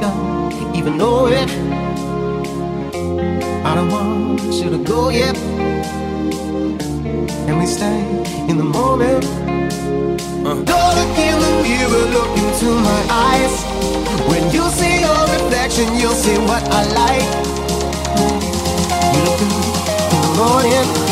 don't even know it. I don't want you to go yet, and we stay in the moment. Uh. Don't look in the mirror, look into my eyes. When you see your reflection, you'll see what I like. You look in the morning.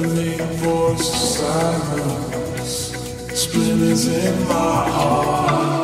Voice of silence. Splinters in my heart.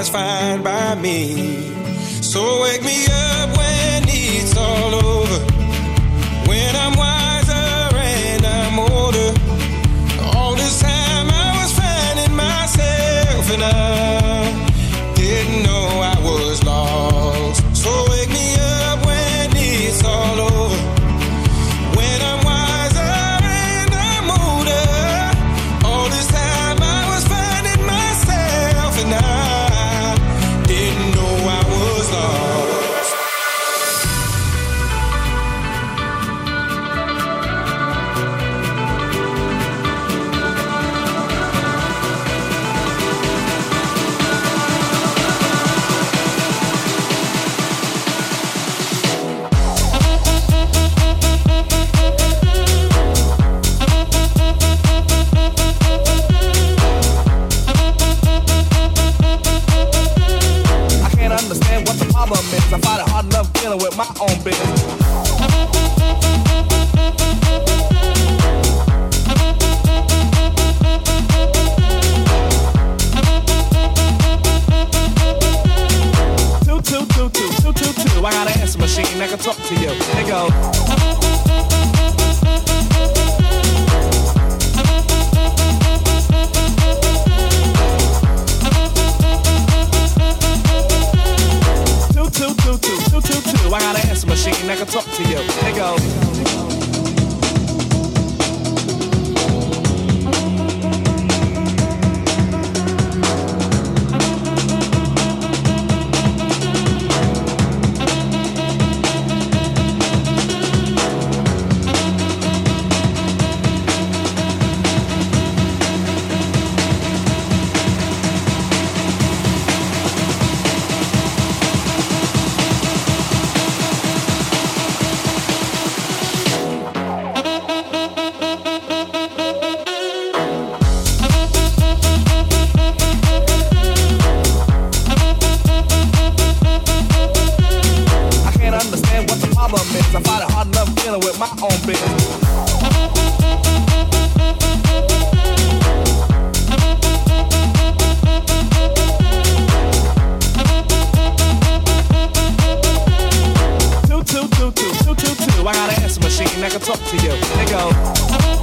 Eyes. problem is I find it hard enough dealing with my own business. I got an answer machine that can talk to you. They go.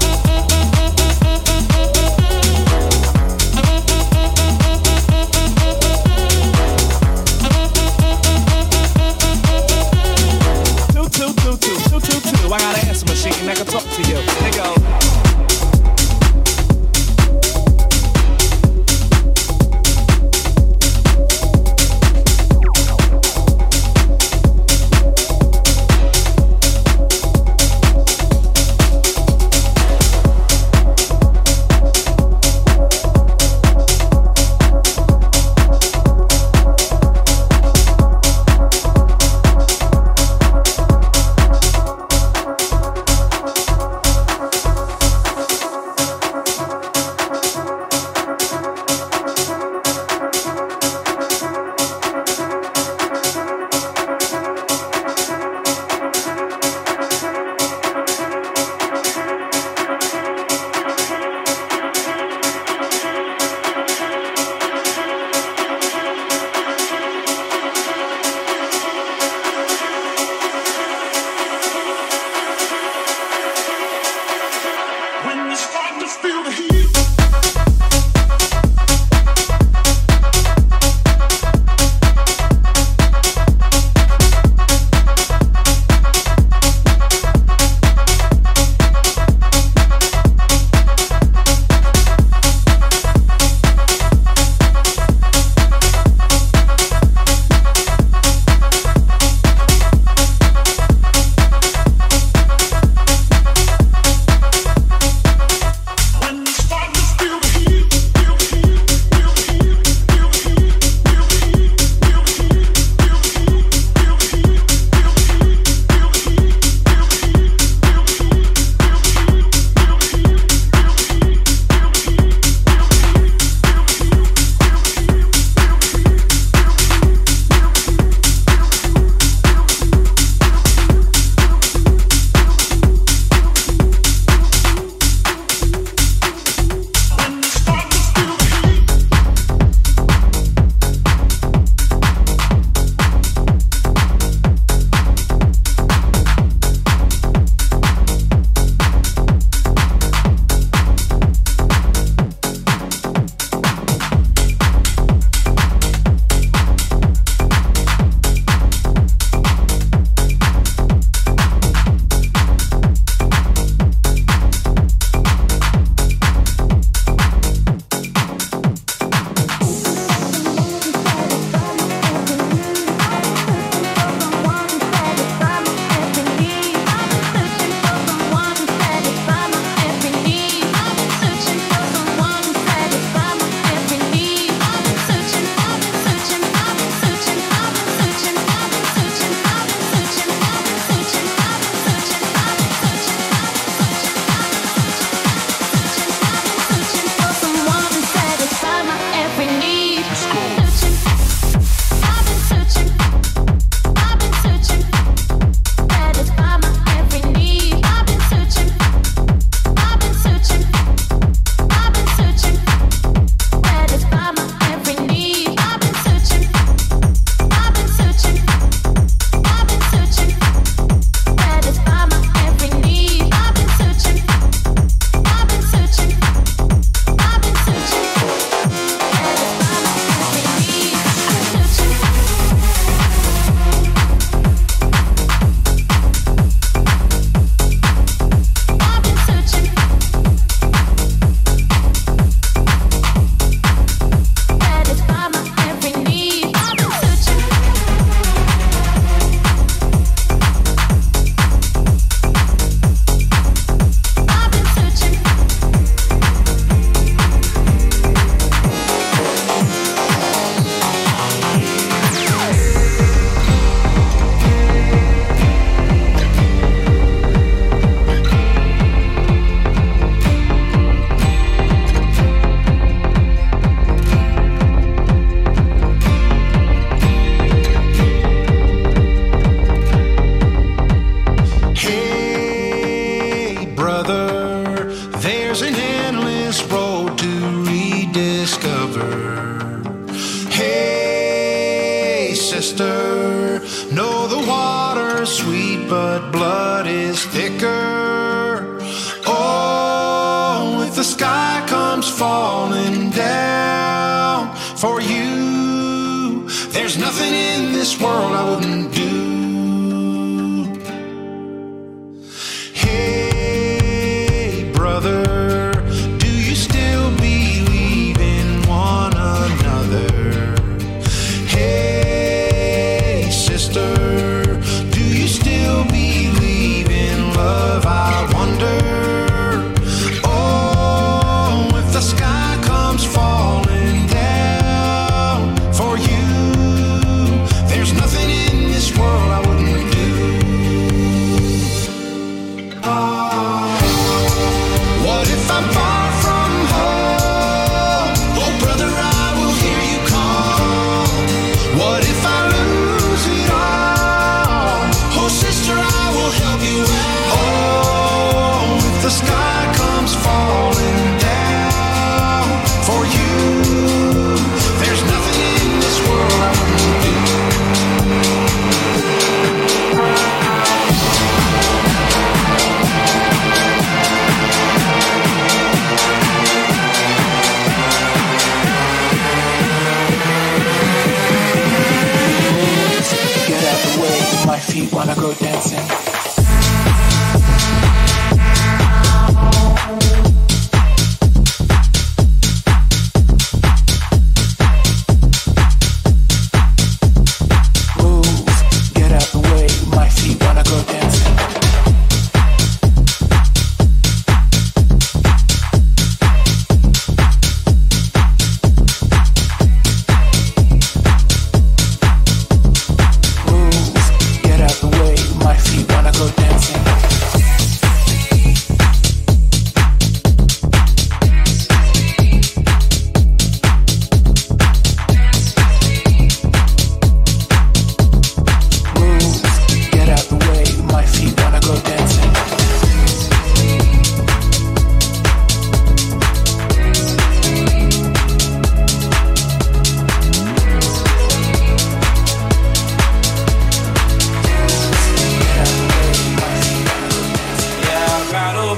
like I talk to you. Hey yo.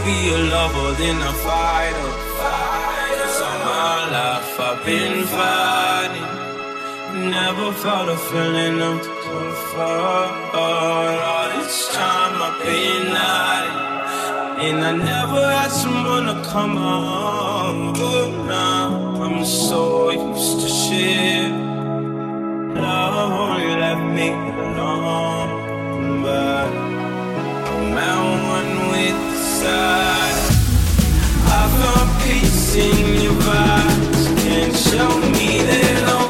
be a lover, then a fighter. Cause all my life I've been fighting. Never felt a feeling of comfort. All this time I've been hiding. And I never had someone to come on. But now I'm so used to shit. Love only left me alone. But I'm out one with I found peace in your vibes. Can't show me that I'm.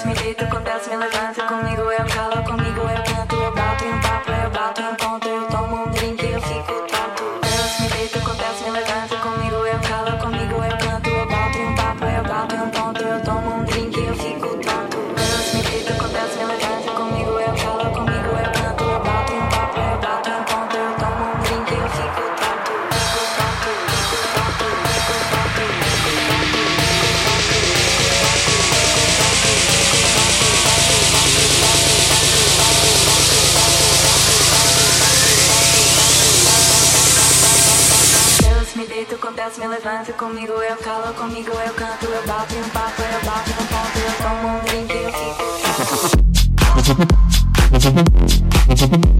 Deus me deito, com Deus me levanto. Comigo eu calo, comigo eu canto. Eu bato um papo, eu bato no ponto. Eu tomo um drink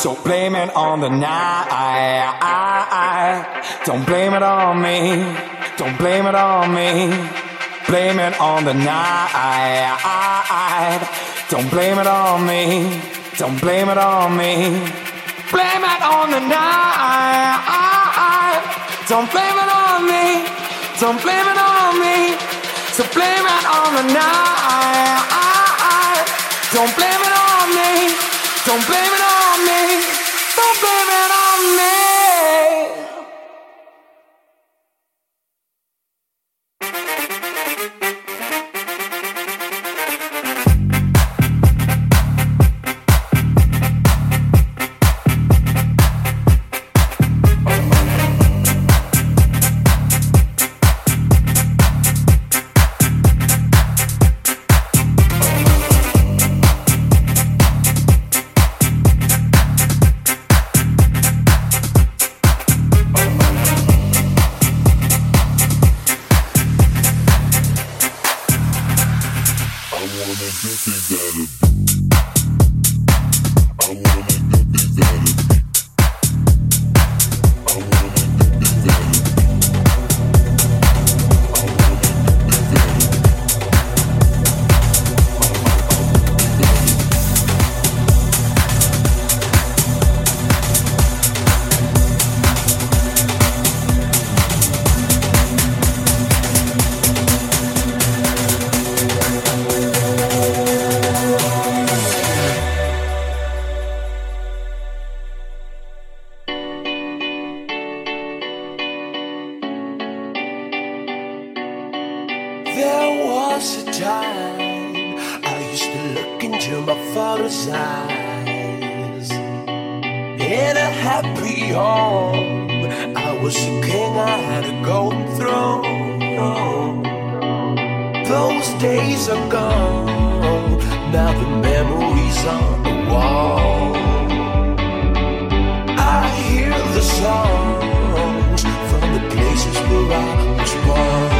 So blame it on the night. Don't blame it on me. Don't blame it on me. Blame it on the night. Don't blame it on me. Don't blame it on me. Blame it on the night. Don't blame it on me. Don't blame it on me. So blame it on the night. Don't blame it on me. Don't blame it I had a golden throne. Those days are gone, now the memories on the wall. I hear the songs from the places where I was born.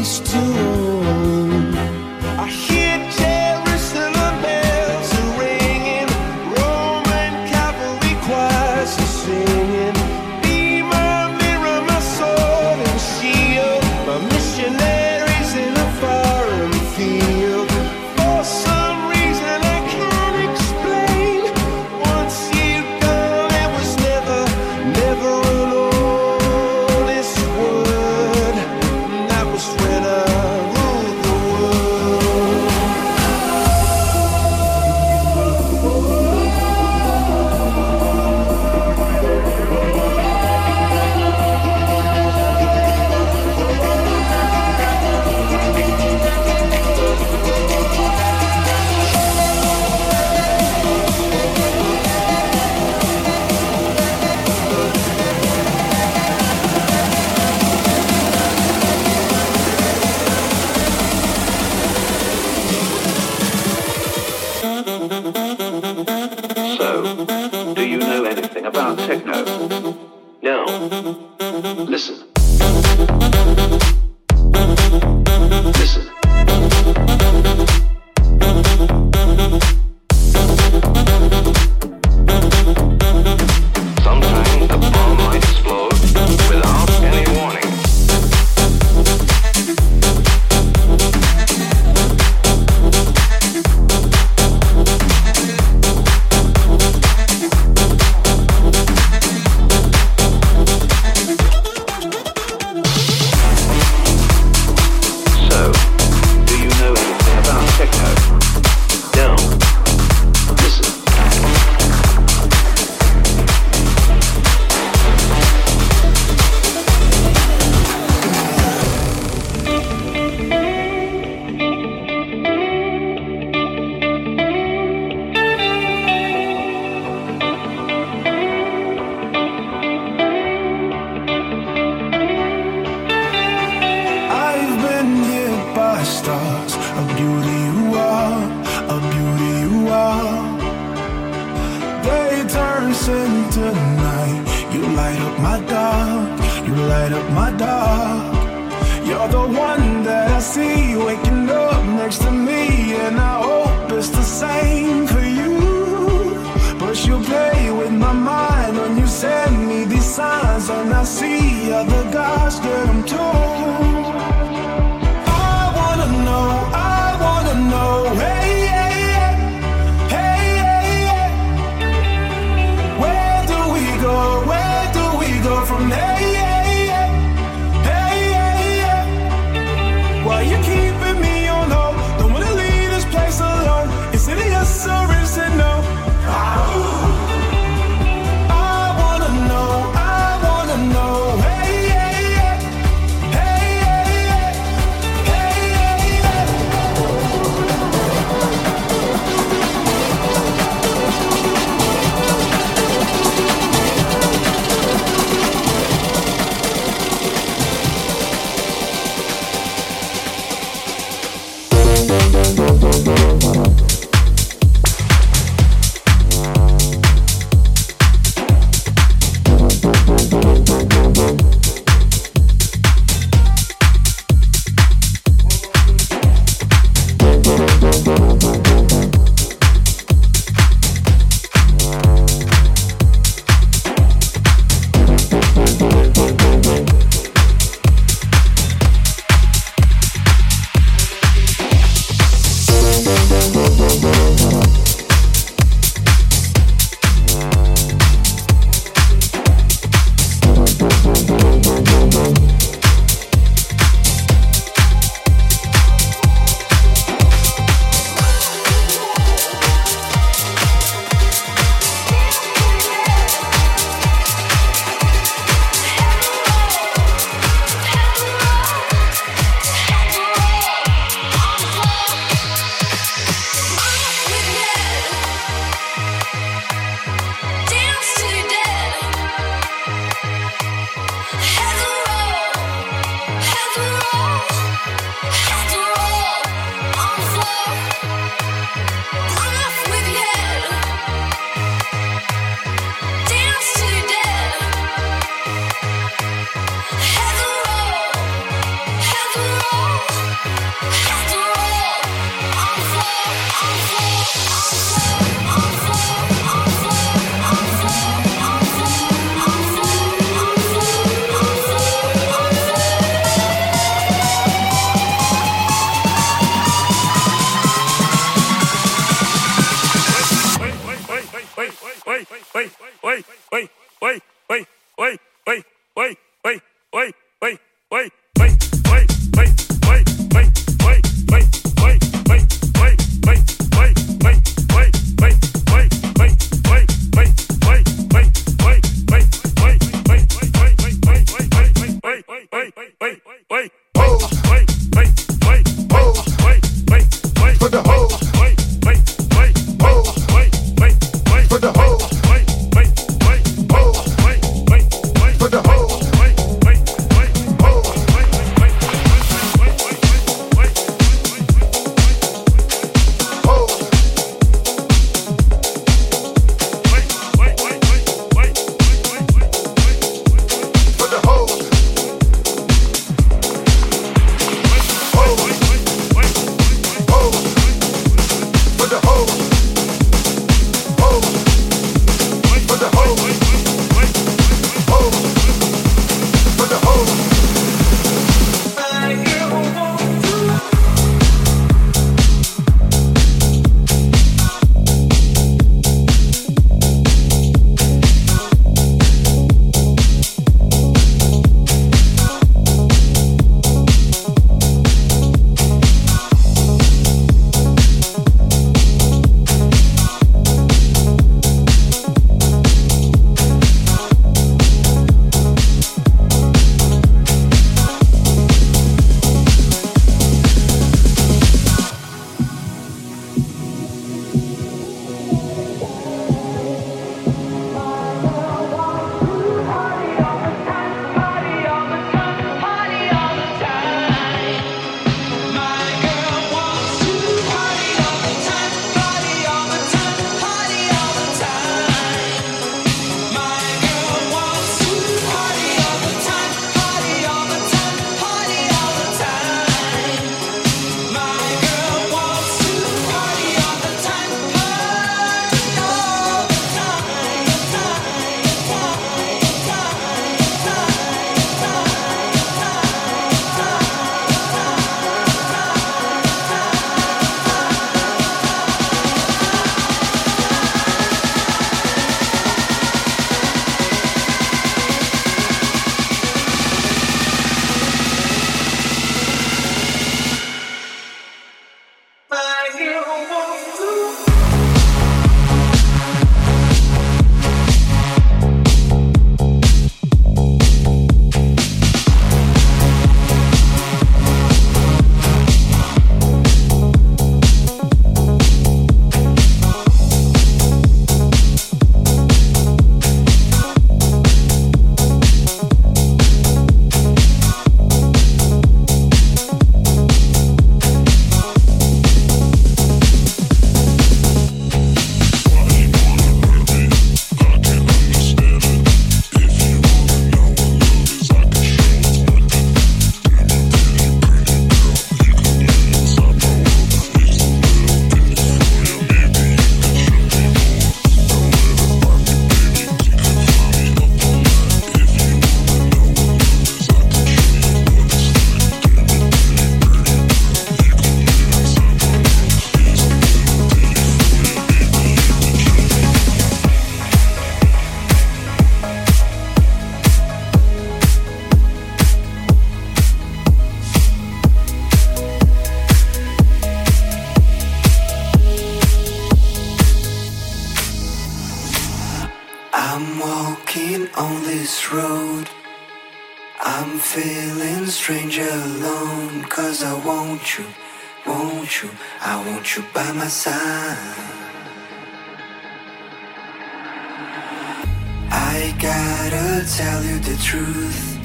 I gotta tell you the truth.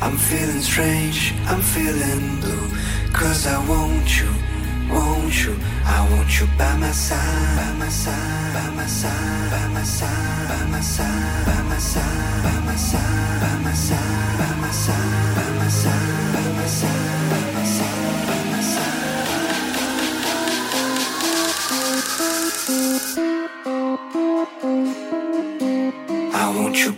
I'm feeling strange, I'm feeling blue. Cause I want you, want you, I want you by my side, by my side, by my side, by my side, by my side, by my side, by my side, by my side, by my side, by my side, by my side, by my side, by my side won't you?